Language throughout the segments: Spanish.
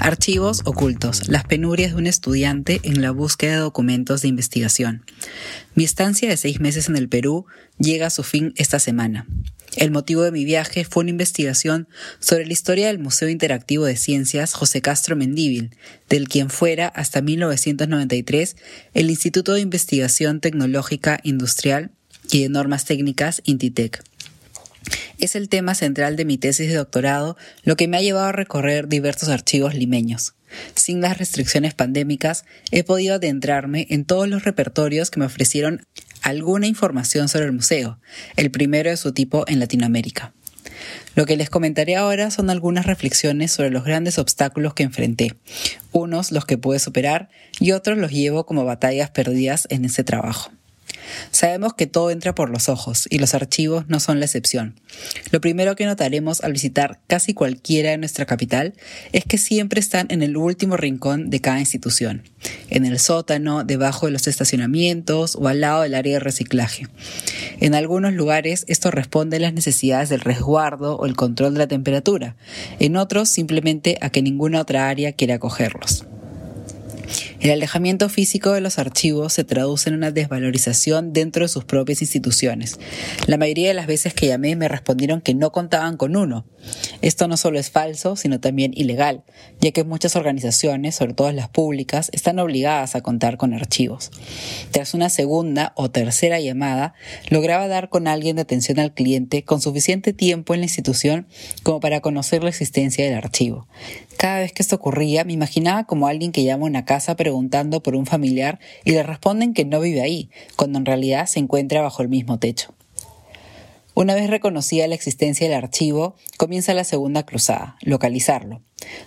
Archivos ocultos, las penurias de un estudiante en la búsqueda de documentos de investigación. Mi estancia de seis meses en el Perú llega a su fin esta semana. El motivo de mi viaje fue una investigación sobre la historia del Museo Interactivo de Ciencias José Castro Mendíbil, del quien fuera hasta 1993 el Instituto de Investigación Tecnológica Industrial y de Normas Técnicas Intitec. Es el tema central de mi tesis de doctorado, lo que me ha llevado a recorrer diversos archivos limeños. Sin las restricciones pandémicas, he podido adentrarme en todos los repertorios que me ofrecieron alguna información sobre el museo, el primero de su tipo en Latinoamérica. Lo que les comentaré ahora son algunas reflexiones sobre los grandes obstáculos que enfrenté, unos los que pude superar y otros los llevo como batallas perdidas en ese trabajo. Sabemos que todo entra por los ojos y los archivos no son la excepción. Lo primero que notaremos al visitar casi cualquiera de nuestra capital es que siempre están en el último rincón de cada institución, en el sótano, debajo de los estacionamientos o al lado del área de reciclaje. En algunos lugares esto responde a las necesidades del resguardo o el control de la temperatura, en otros simplemente a que ninguna otra área quiere acogerlos. El alejamiento físico de los archivos se traduce en una desvalorización dentro de sus propias instituciones. La mayoría de las veces que llamé me respondieron que no contaban con uno. Esto no solo es falso, sino también ilegal, ya que muchas organizaciones, sobre todo las públicas, están obligadas a contar con archivos. Tras una segunda o tercera llamada, lograba dar con alguien de atención al cliente con suficiente tiempo en la institución como para conocer la existencia del archivo. Cada vez que esto ocurría, me imaginaba como alguien que llama a una casa preguntando por un familiar y le responden que no vive ahí, cuando en realidad se encuentra bajo el mismo techo. Una vez reconocida la existencia del archivo, comienza la segunda cruzada, localizarlo.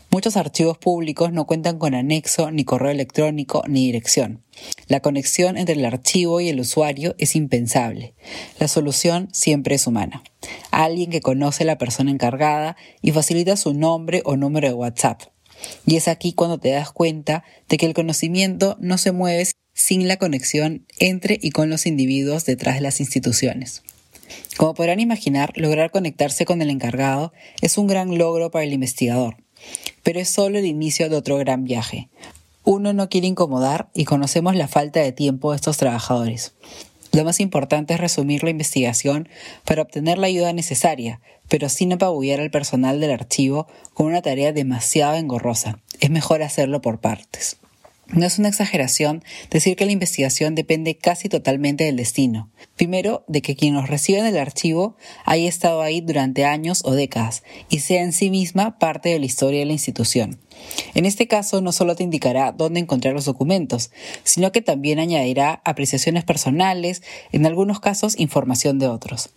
Muchos archivos públicos no cuentan con anexo, ni correo electrónico, ni dirección. La conexión entre el archivo y el usuario es impensable. La solución siempre es humana. Alguien que conoce a la persona encargada y facilita su nombre o número de WhatsApp. Y es aquí cuando te das cuenta de que el conocimiento no se mueve sin la conexión entre y con los individuos detrás de las instituciones. Como podrán imaginar, lograr conectarse con el encargado es un gran logro para el investigador, pero es solo el inicio de otro gran viaje. Uno no quiere incomodar y conocemos la falta de tiempo de estos trabajadores. Lo más importante es resumir la investigación para obtener la ayuda necesaria, pero sin apabullar al personal del archivo con una tarea demasiado engorrosa. Es mejor hacerlo por partes. No es una exageración decir que la investigación depende casi totalmente del destino. Primero, de que quien nos recibe en el archivo haya estado ahí durante años o décadas y sea en sí misma parte de la historia de la institución. En este caso, no solo te indicará dónde encontrar los documentos, sino que también añadirá apreciaciones personales, en algunos casos información de otros.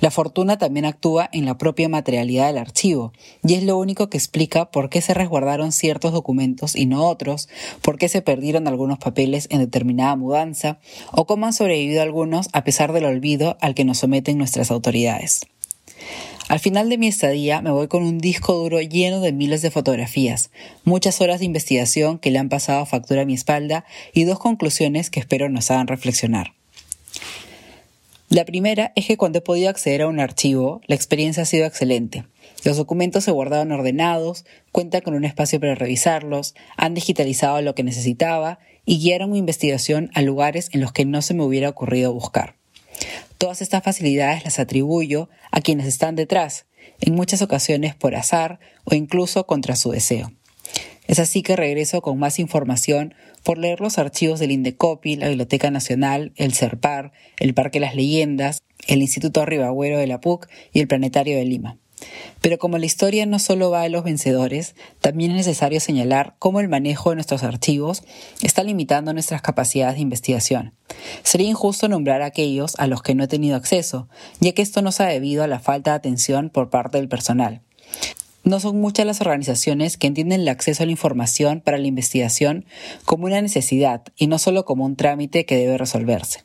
La fortuna también actúa en la propia materialidad del archivo, y es lo único que explica por qué se resguardaron ciertos documentos y no otros, por qué se perdieron algunos papeles en determinada mudanza, o cómo han sobrevivido algunos a pesar del olvido al que nos someten nuestras autoridades. Al final de mi estadía me voy con un disco duro lleno de miles de fotografías, muchas horas de investigación que le han pasado factura a mi espalda y dos conclusiones que espero nos hagan reflexionar. La primera es que cuando he podido acceder a un archivo, la experiencia ha sido excelente. Los documentos se guardaban ordenados, cuentan con un espacio para revisarlos, han digitalizado lo que necesitaba y guiaron mi investigación a lugares en los que no se me hubiera ocurrido buscar. Todas estas facilidades las atribuyo a quienes están detrás, en muchas ocasiones por azar o incluso contra su deseo. Es así que regreso con más información por leer los archivos del Indecopi, la Biblioteca Nacional, el CERPAR, el Parque las Leyendas, el Instituto Ribagüero de la PUC y el Planetario de Lima. Pero como la historia no solo va de los vencedores, también es necesario señalar cómo el manejo de nuestros archivos está limitando nuestras capacidades de investigación. Sería injusto nombrar a aquellos a los que no he tenido acceso, ya que esto no se ha debido a la falta de atención por parte del personal. No son muchas las organizaciones que entienden el acceso a la información para la investigación como una necesidad y no solo como un trámite que debe resolverse.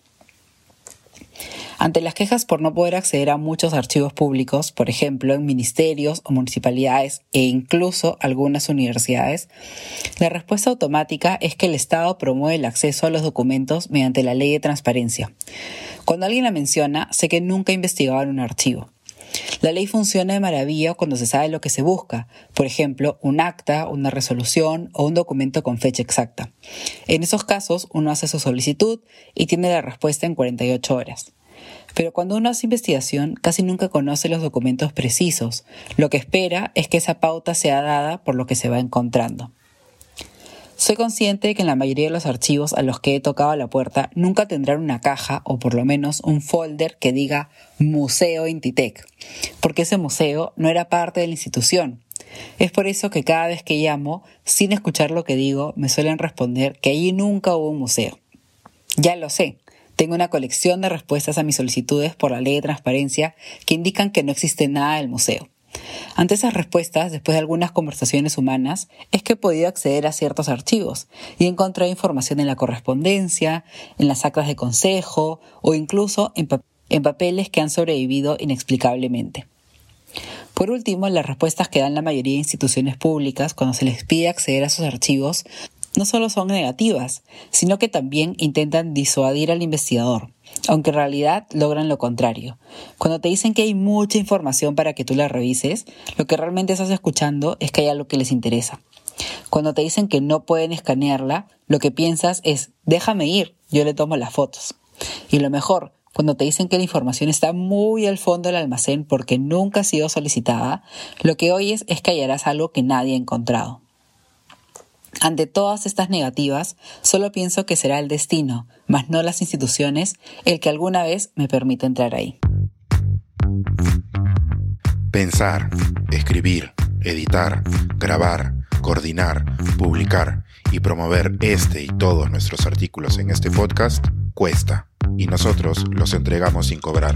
Ante las quejas por no poder acceder a muchos archivos públicos, por ejemplo, en ministerios o municipalidades e incluso algunas universidades, la respuesta automática es que el Estado promueve el acceso a los documentos mediante la ley de transparencia. Cuando alguien la menciona, sé que nunca en un archivo. La ley funciona de maravilla cuando se sabe lo que se busca, por ejemplo, un acta, una resolución o un documento con fecha exacta. En esos casos, uno hace su solicitud y tiene la respuesta en 48 horas. Pero cuando uno hace investigación, casi nunca conoce los documentos precisos. Lo que espera es que esa pauta sea dada por lo que se va encontrando. Soy consciente de que en la mayoría de los archivos a los que he tocado la puerta nunca tendrán una caja o por lo menos un folder que diga Museo Intitec, porque ese museo no era parte de la institución. Es por eso que cada vez que llamo, sin escuchar lo que digo, me suelen responder que allí nunca hubo un museo. Ya lo sé, tengo una colección de respuestas a mis solicitudes por la ley de transparencia que indican que no existe nada del museo. Ante esas respuestas, después de algunas conversaciones humanas, es que he podido acceder a ciertos archivos y he información en la correspondencia, en las actas de consejo o incluso en, en papeles que han sobrevivido inexplicablemente. Por último, las respuestas que dan la mayoría de instituciones públicas cuando se les pide acceder a sus archivos no solo son negativas, sino que también intentan disuadir al investigador, aunque en realidad logran lo contrario. Cuando te dicen que hay mucha información para que tú la revises, lo que realmente estás escuchando es que hay algo que les interesa. Cuando te dicen que no pueden escanearla, lo que piensas es, déjame ir, yo le tomo las fotos. Y lo mejor, cuando te dicen que la información está muy al fondo del almacén porque nunca ha sido solicitada, lo que oyes es que hallarás algo que nadie ha encontrado. Ante todas estas negativas, solo pienso que será el destino, mas no las instituciones, el que alguna vez me permita entrar ahí. Pensar, escribir, editar, grabar, coordinar, publicar y promover este y todos nuestros artículos en este podcast cuesta, y nosotros los entregamos sin cobrar.